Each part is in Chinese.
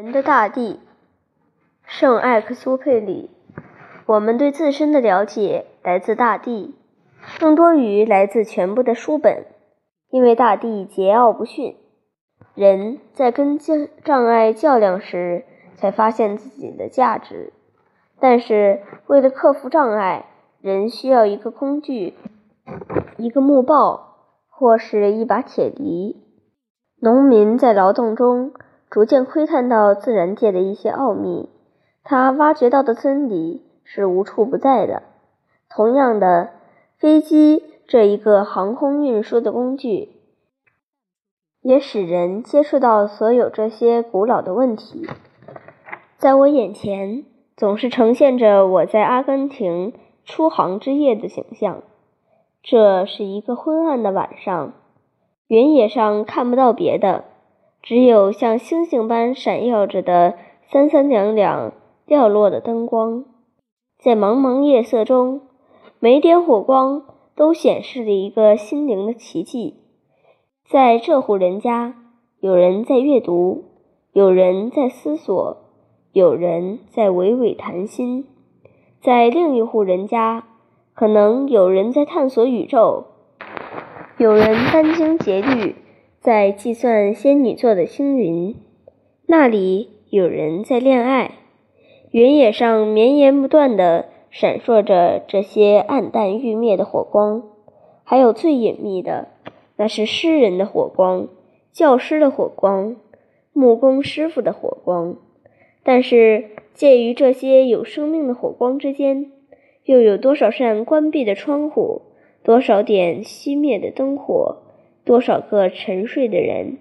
人的大地，圣艾克苏佩里。我们对自身的了解来自大地，更多于来自全部的书本，因为大地桀骜不驯。人在跟障碍较量时，才发现自己的价值。但是，为了克服障碍，人需要一个工具，一个木棒，或是一把铁犁。农民在劳动中。逐渐窥探到自然界的一些奥秘，他挖掘到的真理是无处不在的。同样的，飞机这一个航空运输的工具，也使人接触到所有这些古老的问题。在我眼前，总是呈现着我在阿根廷出航之夜的景象。这是一个昏暗的晚上，原野上看不到别的。只有像星星般闪耀着的三三两两掉落的灯光，在茫茫夜色中，每点火光都显示着一个心灵的奇迹。在这户人家，有人在阅读，有人在思索，有人在娓娓谈心；在另一户人家，可能有人在探索宇宙，有人殚精竭虑。在计算仙女座的星云，那里有人在恋爱。原野上绵延不断的闪烁着这些暗淡欲灭的火光，还有最隐秘的，那是诗人的火光、教师的火光、木工师傅的火光。但是介于这些有生命的火光之间，又有多少扇关闭的窗户，多少点熄灭的灯火？多少个沉睡的人，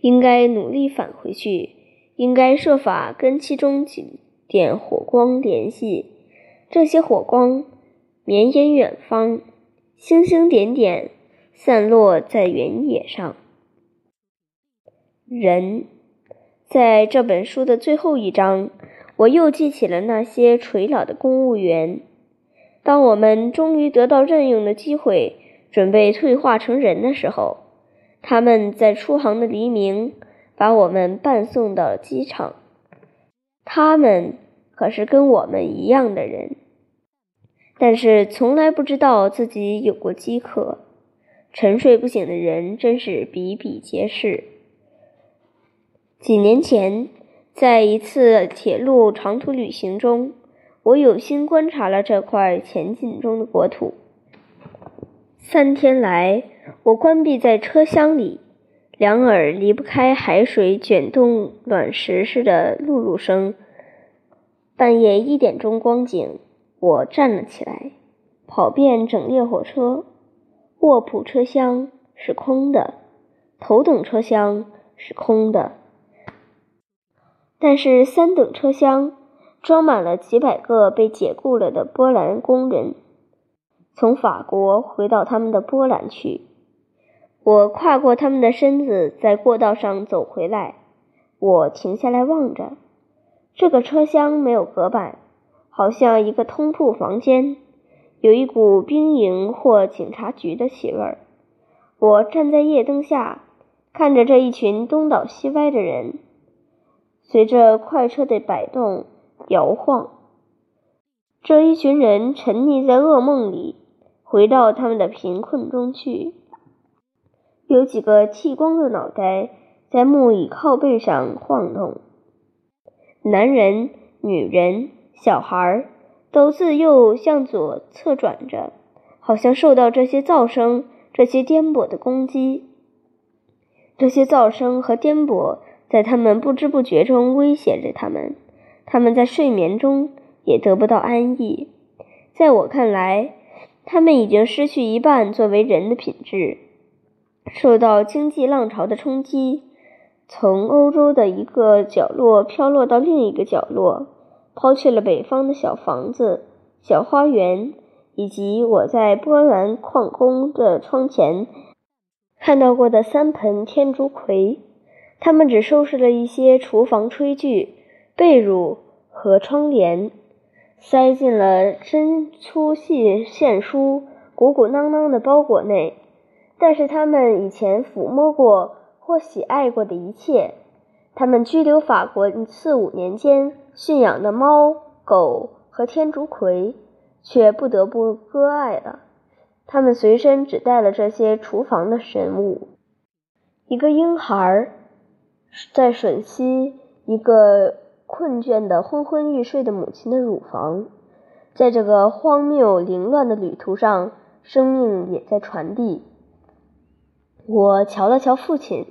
应该努力返回去，应该设法跟其中几点火光联系。这些火光绵延远方，星星点点散落在原野上。人，在这本书的最后一章，我又记起了那些垂老的公务员。当我们终于得到任用的机会。准备退化成人的时候，他们在出航的黎明把我们伴送到机场。他们可是跟我们一样的人，但是从来不知道自己有过饥渴。沉睡不醒的人真是比比皆是。几年前，在一次铁路长途旅行中，我有心观察了这块前进中的国土。三天来，我关闭在车厢里，两耳离不开海水卷动卵石似的露露声。半夜一点钟光景，我站了起来，跑遍整列火车。卧铺车厢是空的，头等车厢是空的，但是三等车厢装满了几百个被解雇了的波兰工人。从法国回到他们的波兰去，我跨过他们的身子，在过道上走回来。我停下来望着，这个车厢没有隔板，好像一个通铺房间，有一股兵营或警察局的气味儿。我站在夜灯下，看着这一群东倒西歪的人，随着快车的摆动摇晃。这一群人沉溺在噩梦里。回到他们的贫困中去。有几个剃光的脑袋在木椅靠背上晃动。男人、女人、小孩都自右向左侧转着，好像受到这些噪声、这些颠簸的攻击。这些噪声和颠簸在他们不知不觉中威胁着他们。他们在睡眠中也得不到安逸。在我看来。他们已经失去一半作为人的品质，受到经济浪潮的冲击，从欧洲的一个角落飘落到另一个角落，抛弃了北方的小房子、小花园，以及我在波兰矿工的窗前看到过的三盆天竺葵。他们只收拾了一些厨房炊具、被褥和窗帘。塞进了针粗细线书、鼓鼓囊囊的包裹内，但是他们以前抚摸过或喜爱过的一切，他们拘留法国四五年间驯养的猫、狗和天竺葵，却不得不割爱了。他们随身只带了这些厨房的神物：一个婴孩在吮吸一个困倦的昏昏欲睡的母亲的乳房。在这个荒谬凌乱的旅途上，生命也在传递。我瞧了瞧父亲，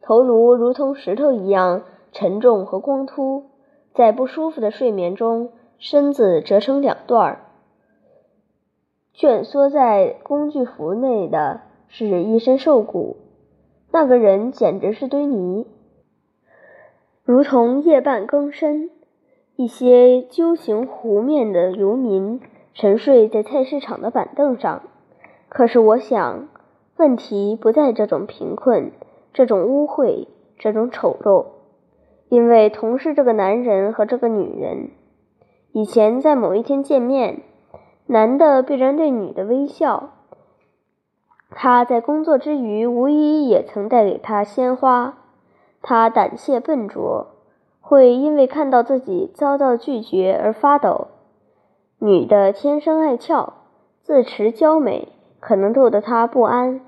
头颅如同石头一样沉重和光秃，在不舒服的睡眠中，身子折成两段儿。蜷缩在工具服内的是一身瘦骨，那个人简直是堆泥，如同夜半更深。一些揪行湖面的游民沉睡在菜市场的板凳上。可是我想，问题不在这种贫困、这种污秽、这种丑陋，因为同是这个男人和这个女人，以前在某一天见面，男的必然对女的微笑。他在工作之余，无疑也曾带给她鲜花。他胆怯笨拙。会因为看到自己遭到拒绝而发抖。女的天生爱俏，自持娇美，可能逗得他不安。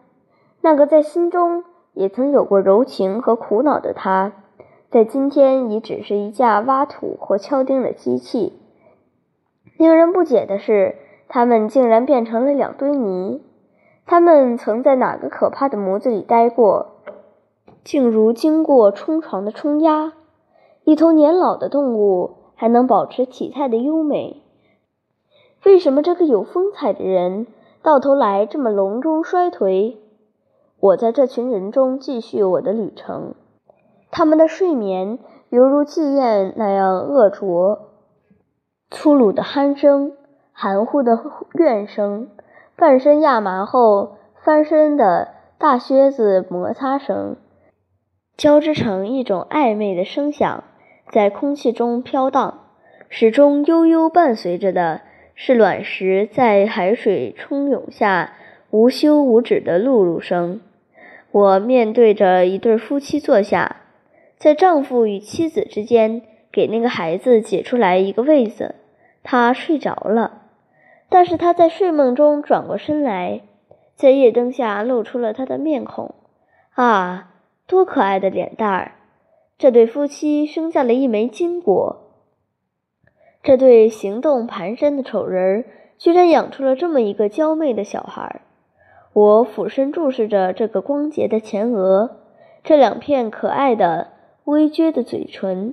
那个在心中也曾有过柔情和苦恼的他，在今天已只是一架挖土或敲钉的机器。令人不解的是，他们竟然变成了两堆泥。他们曾在哪个可怕的模子里待过？竟如经过冲床的冲压。一头年老的动物还能保持体态的优美，为什么这个有风采的人到头来这么隆中衰颓？我在这群人中继续我的旅程，他们的睡眠犹如妓院那样恶浊，粗鲁的鼾声、含糊的怨声、半身亚麻后翻身的大靴子摩擦声，交织成一种暧昧的声响。在空气中飘荡，始终悠悠伴随着的是卵石在海水冲涌下无休无止的露露声。我面对着一对夫妻坐下，在丈夫与妻子之间给那个孩子解出来一个位子。他睡着了，但是他在睡梦中转过身来，在夜灯下露出了他的面孔。啊，多可爱的脸蛋儿！这对夫妻生下了一枚金果。这对行动蹒跚的丑人儿居然养出了这么一个娇媚的小孩儿。我俯身注视着这个光洁的前额，这两片可爱的微撅的嘴唇。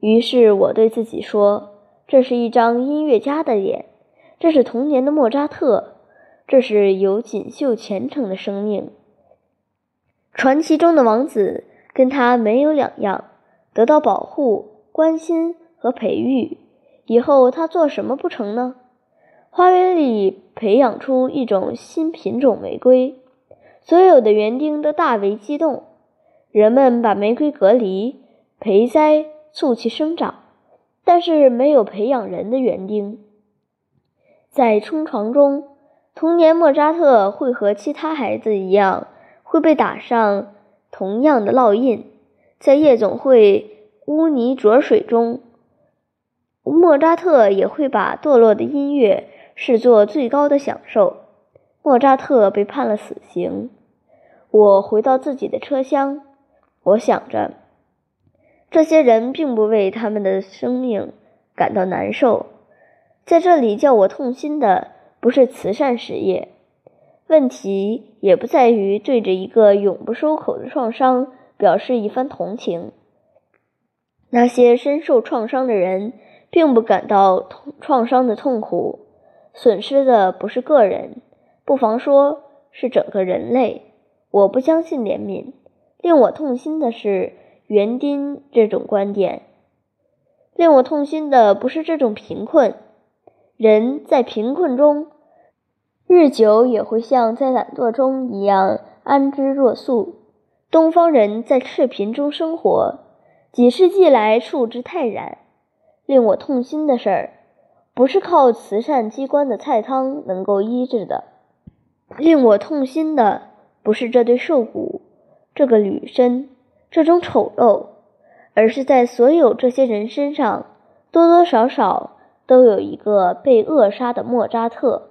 于是我对自己说：“这是一张音乐家的脸，这是童年的莫扎特，这是有锦绣前程的生命，传奇中的王子。”跟他没有两样，得到保护、关心和培育，以后他做什么不成呢？花园里培养出一种新品种玫瑰，所有的园丁都大为激动。人们把玫瑰隔离、培栽、促其生长，但是没有培养人的园丁。在冲床中，童年莫扎特会和其他孩子一样，会被打上。同样的烙印，在夜总会污泥浊水中，莫扎特也会把堕落的音乐视作最高的享受。莫扎特被判了死刑。我回到自己的车厢，我想着，这些人并不为他们的生命感到难受。在这里叫我痛心的不是慈善事业。问题也不在于对着一个永不收口的创伤表示一番同情。那些深受创伤的人并不感到痛创伤的痛苦，损失的不是个人，不妨说是整个人类。我不相信怜悯。令我痛心的是园丁这种观点。令我痛心的不是这种贫困，人在贫困中。日久也会像在懒惰中一样安之若素。东方人在赤贫中生活，几世纪来处之泰然。令我痛心的事儿，不是靠慈善机关的菜汤能够医治的。令我痛心的不是这对瘦骨，这个女身，这种丑陋，而是在所有这些人身上多多少少都有一个被扼杀的莫扎特。